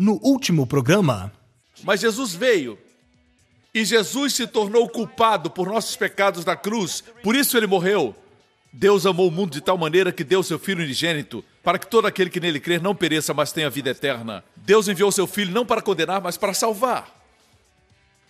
No último programa. Mas Jesus veio. E Jesus se tornou culpado por nossos pecados na cruz. Por isso ele morreu. Deus amou o mundo de tal maneira que deu seu Filho unigênito, para que todo aquele que nele crer não pereça, mas tenha vida eterna. Deus enviou seu Filho não para condenar, mas para salvar.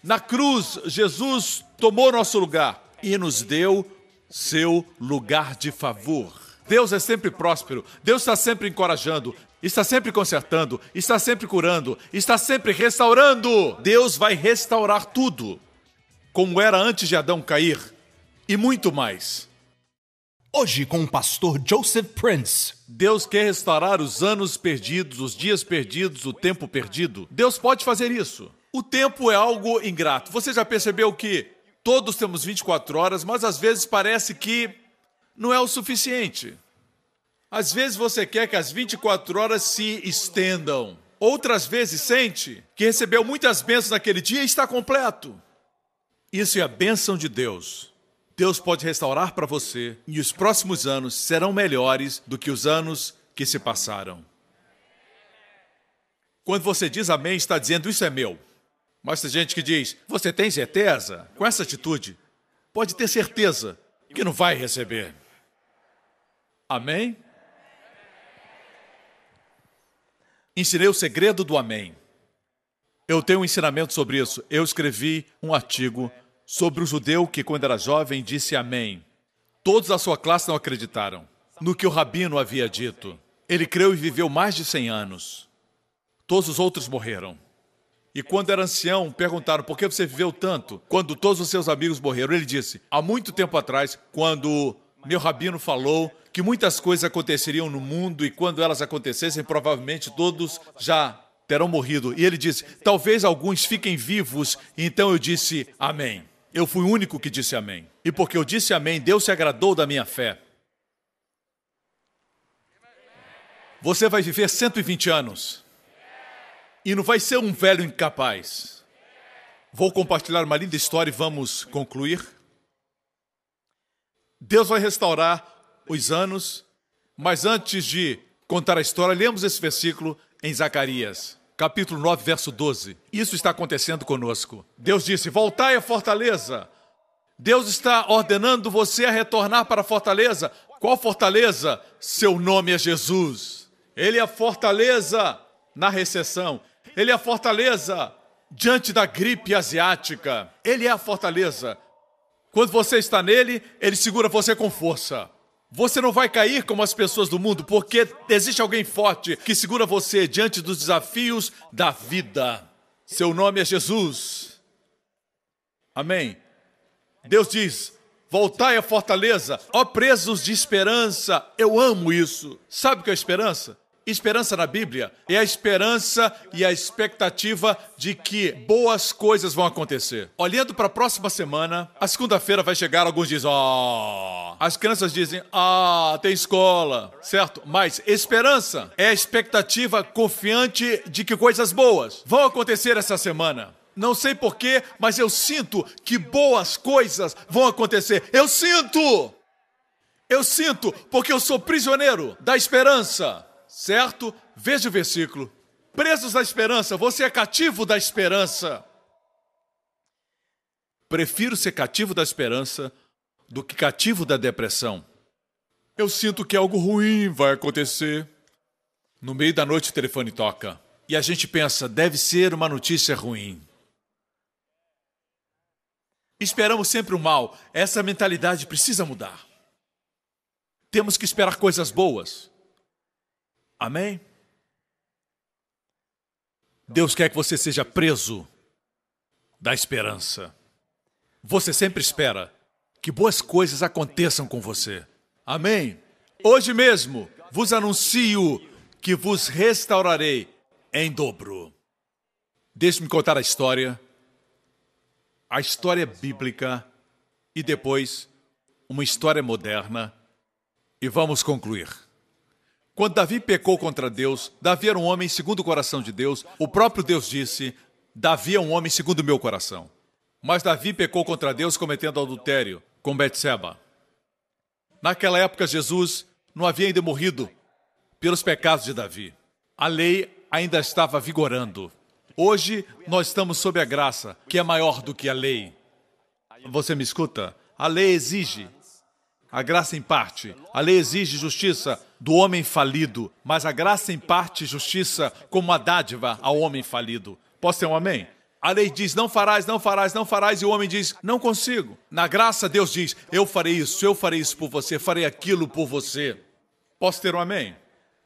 Na cruz, Jesus tomou nosso lugar e nos deu seu lugar de favor. Deus é sempre próspero, Deus está sempre encorajando, está sempre consertando, está sempre curando, está sempre restaurando. Deus vai restaurar tudo, como era antes de Adão cair, e muito mais. Hoje com o pastor Joseph Prince. Deus quer restaurar os anos perdidos, os dias perdidos, o tempo perdido. Deus pode fazer isso. O tempo é algo ingrato. Você já percebeu que todos temos 24 horas, mas às vezes parece que não é o suficiente. Às vezes você quer que as 24 horas se estendam. Outras vezes sente que recebeu muitas bênçãos naquele dia e está completo. Isso é a bênção de Deus. Deus pode restaurar para você e os próximos anos serão melhores do que os anos que se passaram. Quando você diz amém, está dizendo isso é meu. Mas tem gente que diz, você tem certeza? Com essa atitude, pode ter certeza que não vai receber. Amém? Ensinei o segredo do amém. Eu tenho um ensinamento sobre isso. Eu escrevi um artigo sobre o judeu que, quando era jovem, disse Amém. Todos da sua classe não acreditaram no que o rabino havia dito. Ele creu e viveu mais de 100 anos. Todos os outros morreram. E quando era ancião, perguntaram por que você viveu tanto quando todos os seus amigos morreram. Ele disse: há muito tempo atrás, quando meu rabino falou que muitas coisas aconteceriam no mundo e quando elas acontecessem, provavelmente todos já terão morrido. E ele disse: talvez alguns fiquem vivos. Então eu disse: Amém. Eu fui o único que disse amém. E porque eu disse amém, Deus se agradou da minha fé. Você vai viver 120 anos. E não vai ser um velho incapaz. Vou compartilhar uma linda história e vamos concluir. Deus vai restaurar os anos, mas antes de contar a história, lemos esse versículo em Zacarias capítulo 9, verso 12. Isso está acontecendo conosco. Deus disse: Voltai à fortaleza. Deus está ordenando você a retornar para a fortaleza. Qual fortaleza? Seu nome é Jesus. Ele é a fortaleza na recessão. Ele é a fortaleza diante da gripe asiática. Ele é a fortaleza. Quando você está nele, ele segura você com força. Você não vai cair como as pessoas do mundo, porque existe alguém forte que segura você diante dos desafios da vida. Seu nome é Jesus. Amém. Deus diz: Voltai à fortaleza, ó presos de esperança. Eu amo isso. Sabe o que é esperança? Esperança na Bíblia é a esperança e a expectativa de que boas coisas vão acontecer. Olhando para a próxima semana, a segunda-feira vai chegar, alguns dizem, ó. Oh. As crianças dizem, ah, tem escola, certo? Mas esperança é a expectativa confiante de que coisas boas vão acontecer essa semana. Não sei porquê, mas eu sinto que boas coisas vão acontecer. Eu sinto! Eu sinto, porque eu sou prisioneiro da esperança certo? Veja o versículo. Presos da esperança, você é cativo da esperança. Prefiro ser cativo da esperança do que cativo da depressão. Eu sinto que algo ruim vai acontecer. No meio da noite o telefone toca e a gente pensa, deve ser uma notícia ruim. Esperamos sempre o mal. Essa mentalidade precisa mudar. Temos que esperar coisas boas. Amém? Deus quer que você seja preso da esperança. Você sempre espera que boas coisas aconteçam com você. Amém? Hoje mesmo vos anuncio que vos restaurarei em dobro. Deixe-me contar a história, a história bíblica e depois uma história moderna e vamos concluir. Quando Davi pecou contra Deus, Davi era um homem segundo o coração de Deus. O próprio Deus disse: Davi é um homem segundo o meu coração. Mas Davi pecou contra Deus cometendo adultério com Betseba. Naquela época, Jesus não havia ainda morrido pelos pecados de Davi. A lei ainda estava vigorando. Hoje nós estamos sob a graça, que é maior do que a lei. Você me escuta? A lei exige, a graça em parte. A lei exige justiça do homem falido, mas a graça em parte justiça como uma dádiva ao homem falido. Posso ter um amém? A lei diz: não farás, não farás, não farás, e o homem diz: não consigo. Na graça, Deus diz: eu farei isso, eu farei isso por você, farei aquilo por você. Posso ter um amém?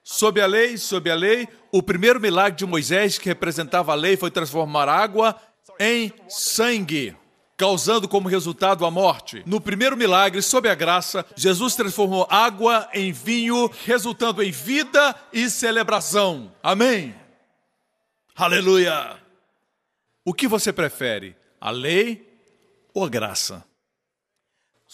Sob a lei, sob a lei, o primeiro milagre de Moisés, que representava a lei, foi transformar água em sangue, causando como resultado a morte. No primeiro milagre, sob a graça, Jesus transformou água em vinho, resultando em vida e celebração. Amém. Aleluia. O que você prefere, a lei ou a graça?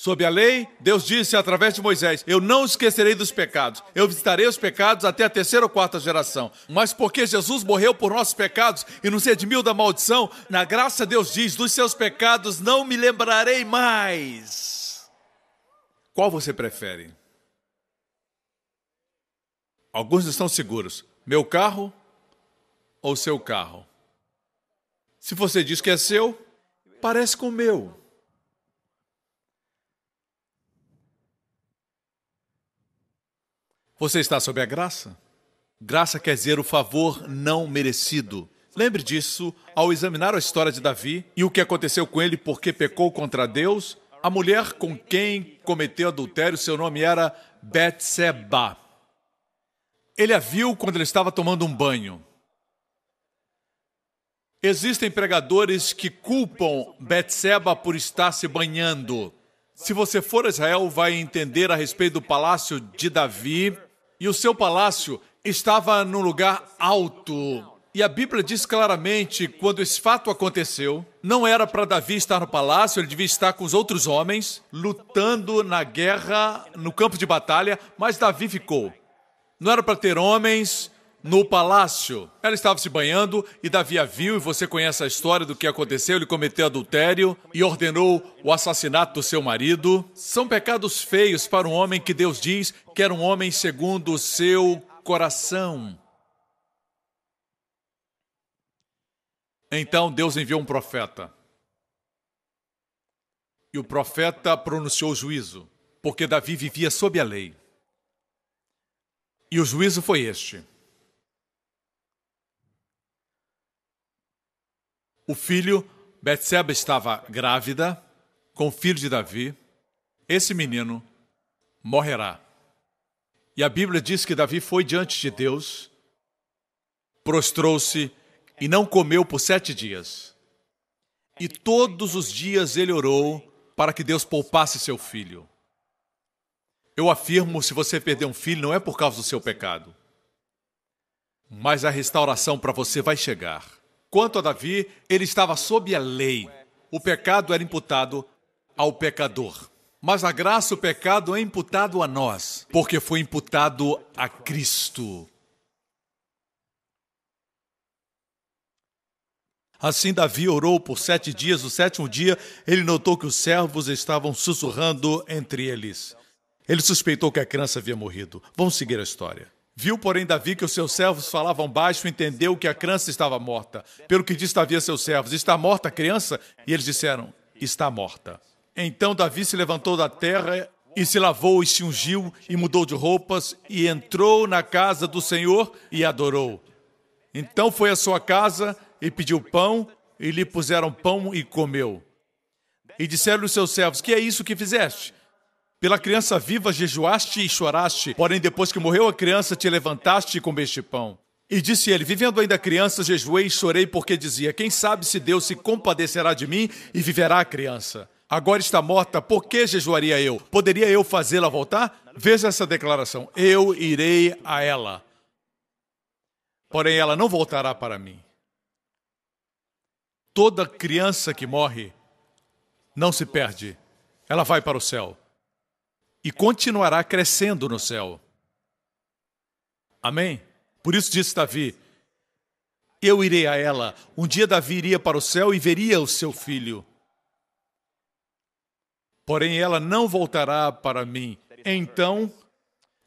Sob a lei, Deus disse através de Moisés: Eu não esquecerei dos pecados, eu visitarei os pecados até a terceira ou quarta geração. Mas porque Jesus morreu por nossos pecados e nos redimiu da maldição, na graça Deus diz: Dos seus pecados não me lembrarei mais. Qual você prefere? Alguns estão seguros: meu carro ou seu carro? Se você diz que é seu, parece com o meu. Você está sob a graça? Graça quer dizer o favor não merecido. Lembre disso ao examinar a história de Davi e o que aconteceu com ele porque pecou contra Deus. A mulher com quem cometeu adultério, seu nome era Betseba. Ele a viu quando ele estava tomando um banho. Existem pregadores que culpam Betseba por estar se banhando. Se você for a Israel, vai entender a respeito do palácio de Davi e o seu palácio estava num lugar alto. E a Bíblia diz claramente, quando esse fato aconteceu, não era para Davi estar no palácio, ele devia estar com os outros homens, lutando na guerra, no campo de batalha, mas Davi ficou. Não era para ter homens no palácio. Ela estava se banhando e Davi a viu, e você conhece a história do que aconteceu. Ele cometeu adultério e ordenou o assassinato do seu marido. São pecados feios para um homem que Deus diz que era um homem segundo o seu coração. Então Deus enviou um profeta. E o profeta pronunciou o juízo, porque Davi vivia sob a lei. E o juízo foi este: O filho, Betseba estava grávida com o filho de Davi. Esse menino morrerá. E a Bíblia diz que Davi foi diante de Deus, prostrou-se e não comeu por sete dias. E todos os dias ele orou para que Deus poupasse seu filho. Eu afirmo: se você perder um filho, não é por causa do seu pecado, mas a restauração para você vai chegar. Quanto a Davi, ele estava sob a lei. O pecado era imputado ao pecador. Mas a graça, o pecado é imputado a nós, porque foi imputado a Cristo. Assim, Davi orou por sete dias. No sétimo dia, ele notou que os servos estavam sussurrando entre eles. Ele suspeitou que a criança havia morrido. Vamos seguir a história. Viu, porém, Davi que os seus servos falavam baixo e entendeu que a criança estava morta. Pelo que disse Davi a seus servos: Está morta a criança? E eles disseram: Está morta. Então Davi se levantou da terra e se lavou e se ungiu e mudou de roupas e entrou na casa do Senhor e adorou. Então foi à sua casa e pediu pão e lhe puseram pão e comeu. E disseram os seus servos: Que é isso que fizeste? Pela criança viva jejuaste e choraste, porém depois que morreu a criança te levantaste e comeste pão. E disse ele: Vivendo ainda criança, jejuei e chorei, porque dizia: Quem sabe se Deus se compadecerá de mim e viverá a criança. Agora está morta, por que jejuaria eu? Poderia eu fazê-la voltar? Veja essa declaração: Eu irei a ela. porém ela não voltará para mim. Toda criança que morre não se perde, ela vai para o céu e continuará crescendo no céu. Amém? Por isso disse Davi: Eu irei a ela. Um dia Davi iria para o céu e veria o seu filho. Porém ela não voltará para mim. Então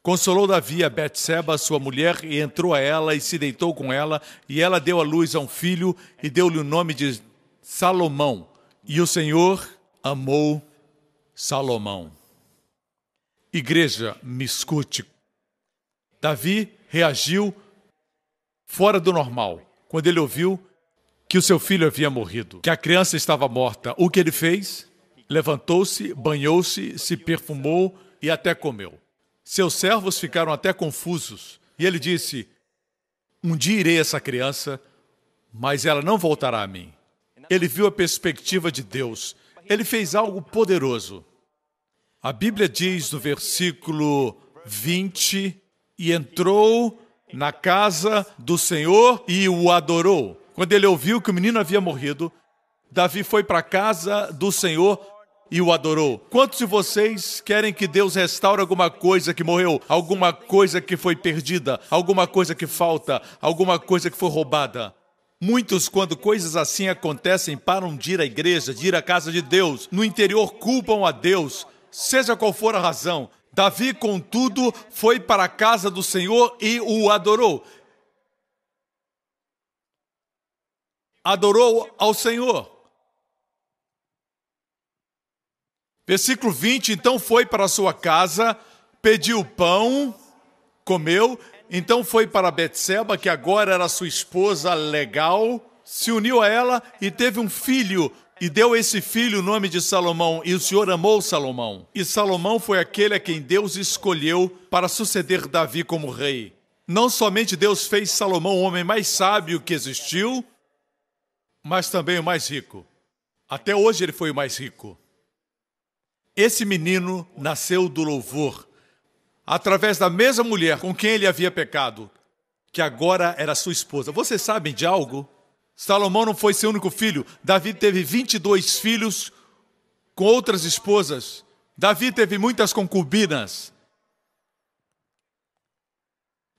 consolou Davi a Betseba, sua mulher, e entrou a ela e se deitou com ela, e ela deu à luz a um filho e deu-lhe o nome de Salomão. E o Senhor amou Salomão. Igreja, me escute. Davi reagiu fora do normal quando ele ouviu que o seu filho havia morrido, que a criança estava morta. O que ele fez? Levantou-se, banhou-se, se perfumou e até comeu. Seus servos ficaram até confusos e ele disse: Um dia irei essa criança, mas ela não voltará a mim. Ele viu a perspectiva de Deus. Ele fez algo poderoso. A Bíblia diz no versículo 20: E entrou na casa do Senhor e o adorou. Quando ele ouviu que o menino havia morrido, Davi foi para a casa do Senhor e o adorou. Quantos de vocês querem que Deus restaure alguma coisa que morreu, alguma coisa que foi perdida, alguma coisa que falta, alguma coisa que foi roubada? Muitos, quando coisas assim acontecem, param de ir à igreja, de ir à casa de Deus. No interior, culpam a Deus, Seja qual for a razão, Davi, contudo, foi para a casa do Senhor e o adorou. Adorou ao Senhor. Versículo 20: então foi para sua casa, pediu pão, comeu, então foi para Betseba, que agora era sua esposa legal, se uniu a ela e teve um filho, e deu esse filho o nome de Salomão, e o Senhor amou Salomão. E Salomão foi aquele a quem Deus escolheu para suceder Davi como rei. Não somente Deus fez Salomão o homem mais sábio que existiu, mas também o mais rico. Até hoje ele foi o mais rico. Esse menino nasceu do louvor, através da mesma mulher com quem ele havia pecado, que agora era sua esposa. Vocês sabem de algo? Salomão não foi seu único filho. Davi teve 22 filhos com outras esposas. Davi teve muitas concubinas.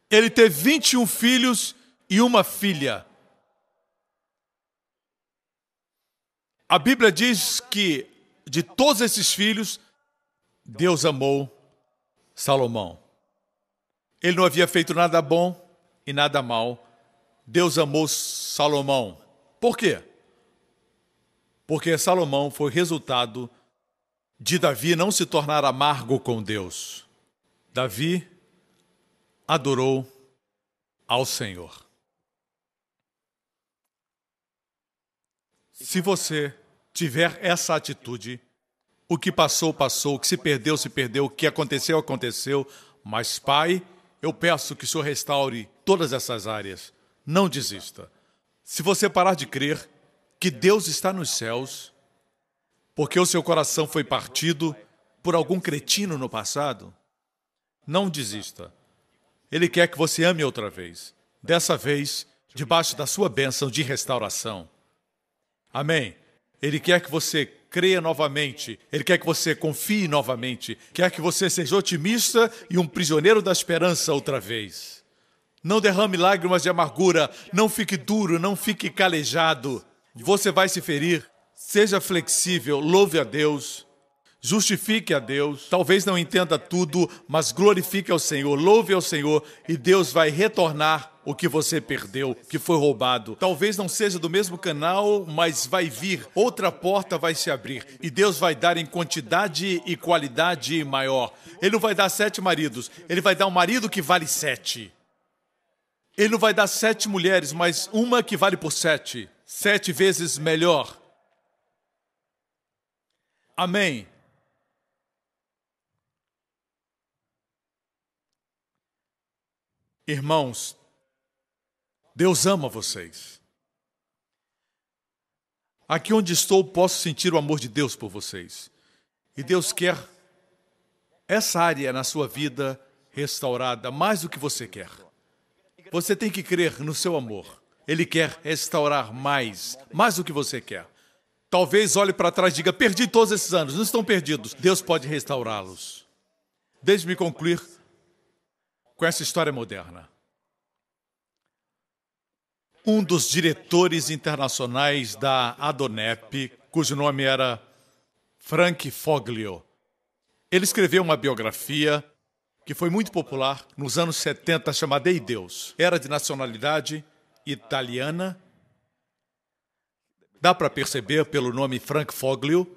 Ele teve 21 filhos e uma filha. A Bíblia diz que de todos esses filhos, Deus amou Salomão. Ele não havia feito nada bom e nada mal. Deus amou Salomão. Por quê? Porque Salomão foi resultado de Davi não se tornar amargo com Deus. Davi adorou ao Senhor. Se você tiver essa atitude, o que passou, passou, o que se perdeu, se perdeu, o que aconteceu, aconteceu, mas, Pai, eu peço que o Senhor restaure todas essas áreas não desista. Se você parar de crer que Deus está nos céus, porque o seu coração foi partido por algum cretino no passado, não desista. Ele quer que você ame outra vez. Dessa vez, debaixo da sua bênção de restauração. Amém. Ele quer que você creia novamente, ele quer que você confie novamente, quer que você seja otimista e um prisioneiro da esperança outra vez. Não derrame lágrimas de amargura, não fique duro, não fique calejado. Você vai se ferir. Seja flexível, louve a Deus, justifique a Deus. Talvez não entenda tudo, mas glorifique ao Senhor, louve ao Senhor e Deus vai retornar o que você perdeu, que foi roubado. Talvez não seja do mesmo canal, mas vai vir, outra porta vai se abrir e Deus vai dar em quantidade e qualidade maior. Ele não vai dar sete maridos, ele vai dar um marido que vale sete. Ele não vai dar sete mulheres, mas uma que vale por sete. Sete vezes melhor. Amém. Irmãos, Deus ama vocês. Aqui onde estou, posso sentir o amor de Deus por vocês. E Deus quer essa área na sua vida restaurada mais do que você quer. Você tem que crer no seu amor. Ele quer restaurar mais, mais do que você quer. Talvez olhe para trás e diga: perdi todos esses anos. Não estão perdidos. Deus pode restaurá-los. Deixe-me concluir com essa história moderna. Um dos diretores internacionais da Adonep, cujo nome era Frank Foglio, ele escreveu uma biografia que foi muito popular nos anos 70, chamada Ei Deus. Era de nacionalidade italiana. Dá para perceber pelo nome Frank Foglio.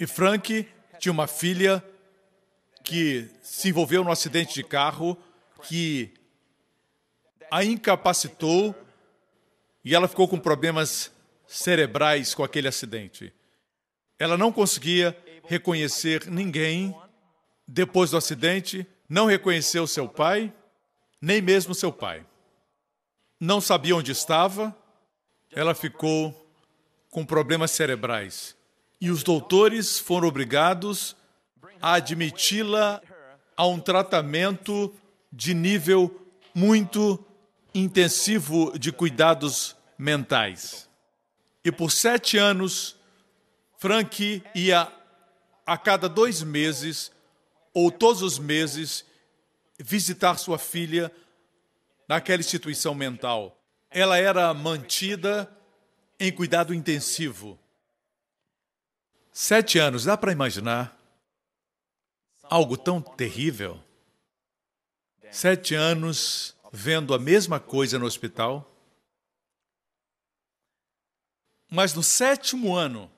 E Frank tinha uma filha que se envolveu num acidente de carro que a incapacitou e ela ficou com problemas cerebrais com aquele acidente. Ela não conseguia reconhecer ninguém depois do acidente, não reconheceu seu pai, nem mesmo seu pai não sabia onde estava, ela ficou com problemas cerebrais. E os doutores foram obrigados a admiti-la a um tratamento de nível muito intensivo de cuidados mentais. E por sete anos, Frank ia a cada dois meses, ou todos os meses, visitar sua filha naquela instituição mental. Ela era mantida em cuidado intensivo. Sete anos, dá para imaginar algo tão terrível? Sete anos vendo a mesma coisa no hospital. Mas no sétimo ano,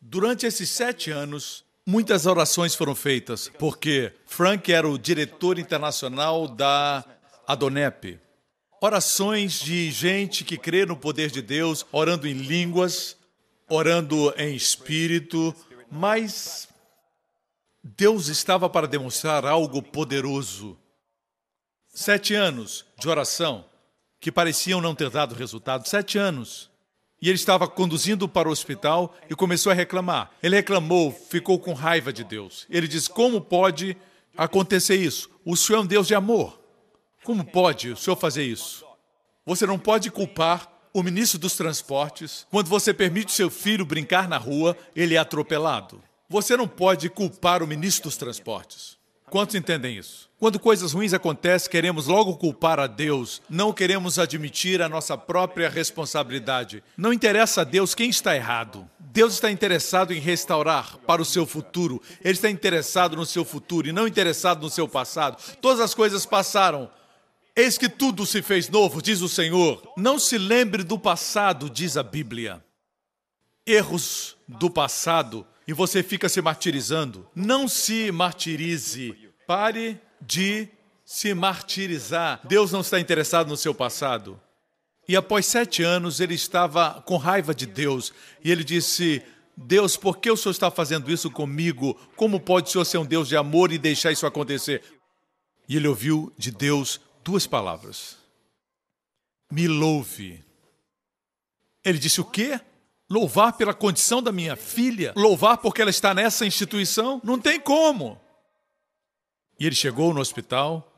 durante esses sete anos, muitas orações foram feitas, porque Frank era o diretor internacional da Adonep. Orações de gente que crê no poder de Deus, orando em línguas, orando em espírito, mas Deus estava para demonstrar algo poderoso. Sete anos de oração que pareciam não ter dado resultado. Sete anos. E ele estava conduzindo para o hospital e começou a reclamar. Ele reclamou, ficou com raiva de Deus. Ele disse: Como pode acontecer isso? O Senhor é um Deus de amor. Como pode o senhor fazer isso? Você não pode culpar o ministro dos Transportes quando você permite seu filho brincar na rua, ele é atropelado. Você não pode culpar o ministro dos Transportes. Quantos entendem isso? Quando coisas ruins acontecem, queremos logo culpar a Deus, não queremos admitir a nossa própria responsabilidade. Não interessa a Deus quem está errado. Deus está interessado em restaurar para o seu futuro. Ele está interessado no seu futuro e não interessado no seu passado. Todas as coisas passaram, Eis que tudo se fez novo, diz o Senhor. Não se lembre do passado, diz a Bíblia. Erros do passado e você fica se martirizando. Não se martirize. Pare de se martirizar. Deus não está interessado no seu passado. E após sete anos, ele estava com raiva de Deus. E ele disse: Deus, por que o Senhor está fazendo isso comigo? Como pode o Senhor ser um Deus de amor e deixar isso acontecer? E ele ouviu de Deus duas palavras. Me louve. Ele disse o quê? Louvar pela condição da minha filha? Louvar porque ela está nessa instituição? Não tem como. E ele chegou no hospital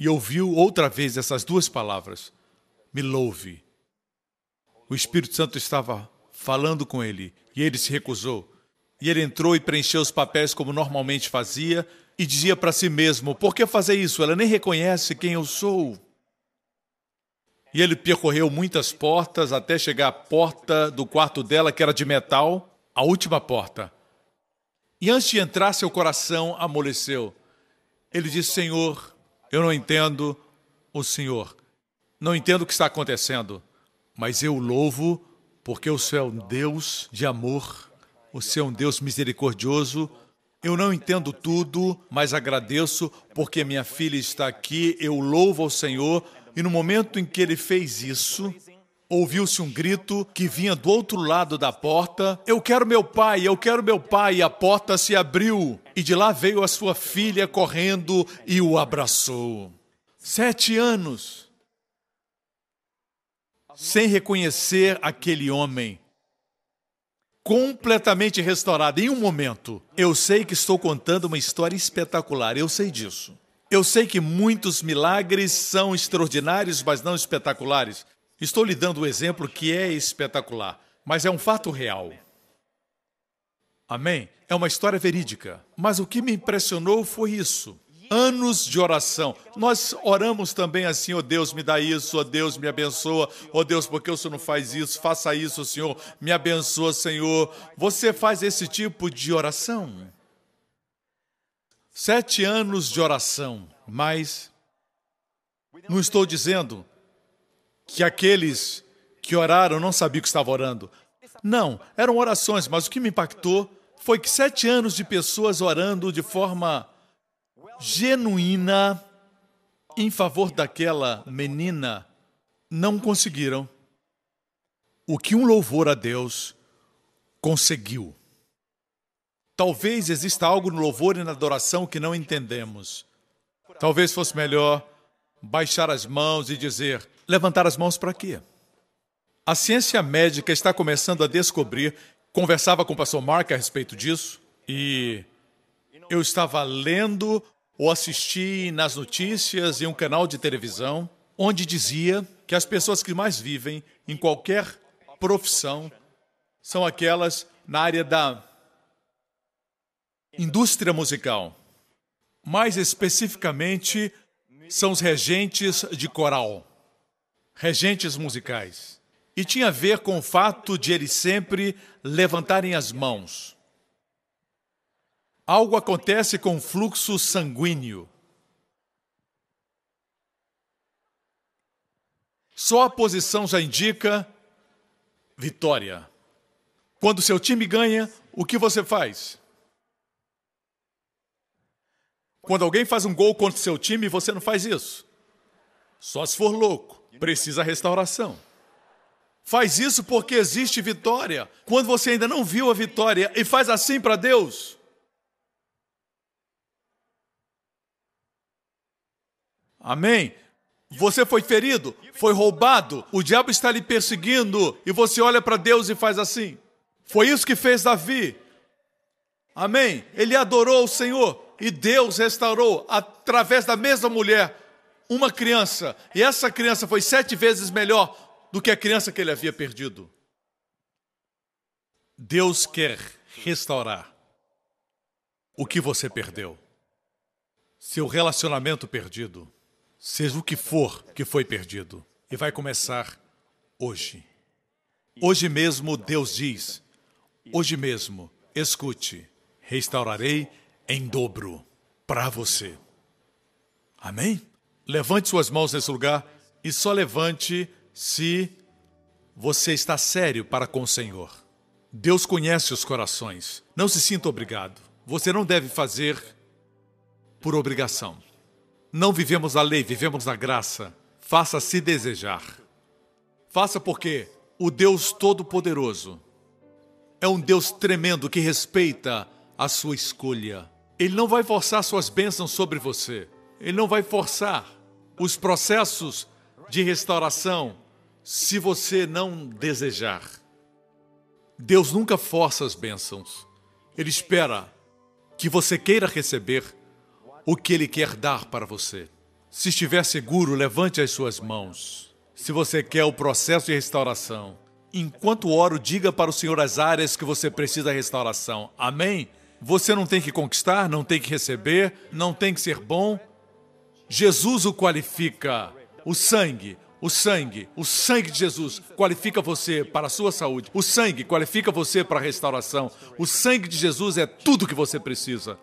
e ouviu outra vez essas duas palavras: Me louve. O Espírito Santo estava falando com ele e ele se recusou. E ele entrou e preencheu os papéis como normalmente fazia e dizia para si mesmo: Por que fazer isso? Ela nem reconhece quem eu sou. E ele percorreu muitas portas até chegar à porta do quarto dela, que era de metal, a última porta. E antes de entrar, seu coração amoleceu. Ele disse: Senhor, eu não entendo o Senhor. Não entendo o que está acontecendo, mas eu louvo porque o Senhor é um Deus de amor, o Senhor é um Deus misericordioso, eu não entendo tudo, mas agradeço porque minha filha está aqui. Eu louvo ao Senhor. E no momento em que ele fez isso, ouviu-se um grito que vinha do outro lado da porta: Eu quero meu pai, eu quero meu pai. E a porta se abriu. E de lá veio a sua filha correndo e o abraçou. Sete anos. Sem reconhecer aquele homem completamente restaurada em um momento. Eu sei que estou contando uma história espetacular, eu sei disso. Eu sei que muitos milagres são extraordinários, mas não espetaculares. Estou lhe dando um exemplo que é espetacular, mas é um fato real. Amém? É uma história verídica. Mas o que me impressionou foi isso. Anos de oração. Nós oramos também assim, ó oh Deus, me dá isso, ó oh Deus, me abençoa, ó oh Deus, porque o Senhor não faz isso, faça isso, Senhor, me abençoa, Senhor. Você faz esse tipo de oração? Sete anos de oração, mas não estou dizendo que aqueles que oraram não sabiam que estavam orando. Não, eram orações, mas o que me impactou foi que sete anos de pessoas orando de forma genuína em favor daquela menina não conseguiram o que um louvor a Deus conseguiu. Talvez exista algo no louvor e na adoração que não entendemos. Talvez fosse melhor baixar as mãos e dizer: levantar as mãos para quê? A ciência médica está começando a descobrir. Conversava com o pastor Mark a respeito disso e eu estava lendo ou assisti nas notícias em um canal de televisão onde dizia que as pessoas que mais vivem em qualquer profissão são aquelas na área da indústria musical. Mais especificamente, são os regentes de coral, regentes musicais. E tinha a ver com o fato de eles sempre levantarem as mãos. Algo acontece com o fluxo sanguíneo. Só a posição já indica vitória. Quando seu time ganha, o que você faz? Quando alguém faz um gol contra seu time, você não faz isso. Só se for louco. Precisa restauração. Faz isso porque existe vitória. Quando você ainda não viu a vitória e faz assim para Deus. Amém? Você foi ferido, foi roubado, o diabo está lhe perseguindo e você olha para Deus e faz assim. Foi isso que fez Davi. Amém? Ele adorou o Senhor e Deus restaurou, através da mesma mulher, uma criança. E essa criança foi sete vezes melhor do que a criança que ele havia perdido. Deus quer restaurar o que você perdeu. Seu relacionamento perdido, seja o que for que foi perdido. E vai começar hoje. Hoje mesmo Deus diz: hoje mesmo, escute, restaurarei em dobro para você. Amém? Levante suas mãos nesse lugar e só levante se você está sério para com o Senhor. Deus conhece os corações. Não se sinta obrigado. Você não deve fazer por obrigação. Não vivemos a lei, vivemos na graça. Faça-se desejar. Faça porque o Deus Todo-Poderoso é um Deus tremendo que respeita a sua escolha. Ele não vai forçar suas bênçãos sobre você. Ele não vai forçar os processos de restauração se você não desejar. Deus nunca força as bênçãos. Ele espera que você queira receber o que Ele quer dar para você. Se estiver seguro, levante as suas mãos. Se você quer o processo de restauração, enquanto oro, diga para o Senhor as áreas que você precisa de restauração. Amém? Você não tem que conquistar, não tem que receber, não tem que ser bom. Jesus o qualifica. O sangue, o sangue, o sangue de Jesus qualifica você para a sua saúde. O sangue qualifica você para a restauração. O sangue de Jesus é tudo que você precisa.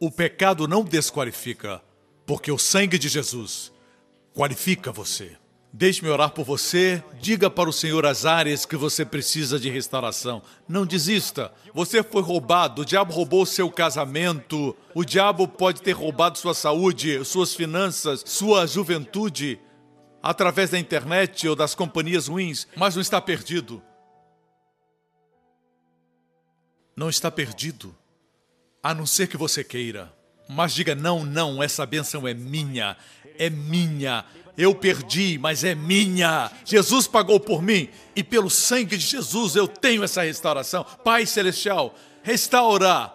O pecado não desqualifica, porque o sangue de Jesus qualifica você. Deixe-me orar por você. Diga para o Senhor as áreas que você precisa de restauração. Não desista. Você foi roubado. O diabo roubou seu casamento. O diabo pode ter roubado sua saúde, suas finanças, sua juventude através da internet ou das companhias ruins, mas não está perdido. Não está perdido. A não ser que você queira. Mas diga: não, não, essa bênção é minha. É minha eu perdi, mas é minha. Jesus pagou por mim e pelo sangue de Jesus eu tenho essa restauração. Pai Celestial, restaura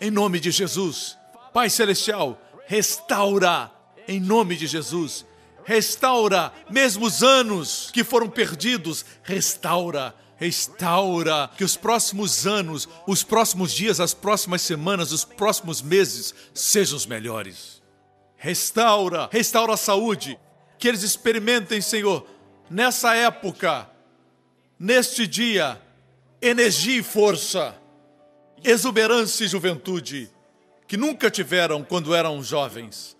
em nome de Jesus. Pai Celestial, restaura em nome de Jesus. Restaura mesmo os anos que foram perdidos. Restaura, restaura. Que os próximos anos, os próximos dias, as próximas semanas, os próximos meses sejam os melhores. Restaura, restaura a saúde. Que eles experimentem, Senhor, nessa época, neste dia, energia e força, exuberância e juventude que nunca tiveram quando eram jovens.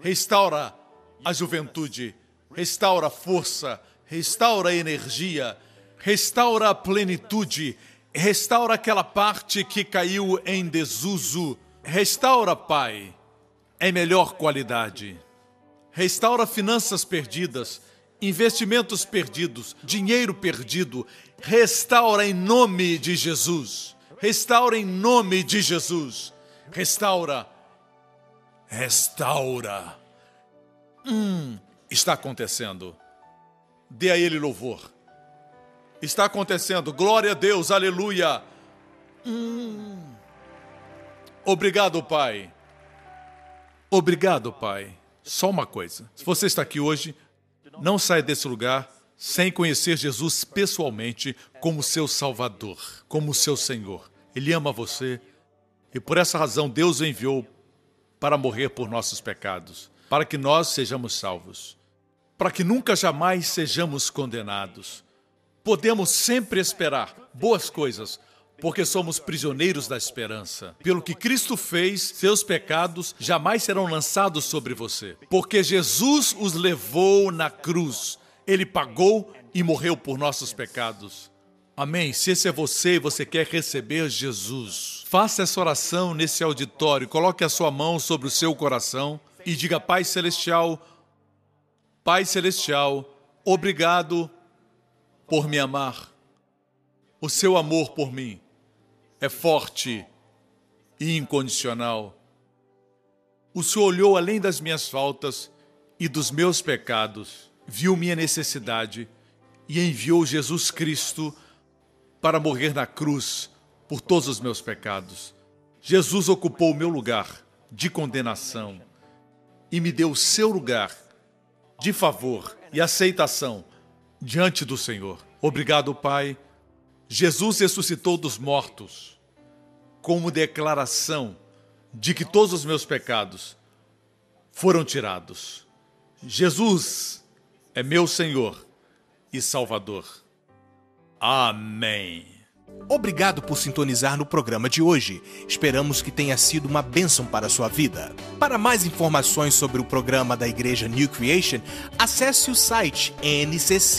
Restaura a juventude, restaura a força, restaura a energia, restaura a plenitude, restaura aquela parte que caiu em desuso. Restaura, Pai, em melhor qualidade. Restaura finanças perdidas, investimentos perdidos, dinheiro perdido. Restaura em nome de Jesus. Restaura em nome de Jesus. Restaura. Restaura. Hum, está acontecendo. Dê a Ele louvor. Está acontecendo. Glória a Deus. Aleluia. Hum. Obrigado, Pai. Obrigado, Pai. Só uma coisa. Se você está aqui hoje, não saia desse lugar sem conhecer Jesus pessoalmente como seu Salvador, como seu Senhor. Ele ama você e por essa razão Deus o enviou para morrer por nossos pecados, para que nós sejamos salvos, para que nunca jamais sejamos condenados. Podemos sempre esperar boas coisas, porque somos prisioneiros da esperança. Pelo que Cristo fez, seus pecados jamais serão lançados sobre você, porque Jesus os levou na cruz. Ele pagou e morreu por nossos pecados. Amém. Se esse é você e você quer receber Jesus, faça essa oração nesse auditório. Coloque a sua mão sobre o seu coração e diga: Pai Celestial, Pai Celestial, obrigado por me amar. O seu amor por mim é forte e incondicional. O Senhor olhou além das minhas faltas e dos meus pecados, viu minha necessidade e enviou Jesus Cristo para morrer na cruz por todos os meus pecados. Jesus ocupou o meu lugar de condenação e me deu o seu lugar de favor e aceitação diante do Senhor. Obrigado, Pai. Jesus ressuscitou dos mortos como declaração de que todos os meus pecados foram tirados. Jesus é meu Senhor e Salvador. Amém. Obrigado por sintonizar no programa de hoje. Esperamos que tenha sido uma bênção para a sua vida. Para mais informações sobre o programa da Igreja New Creation, acesse o site ncctv.org.sg.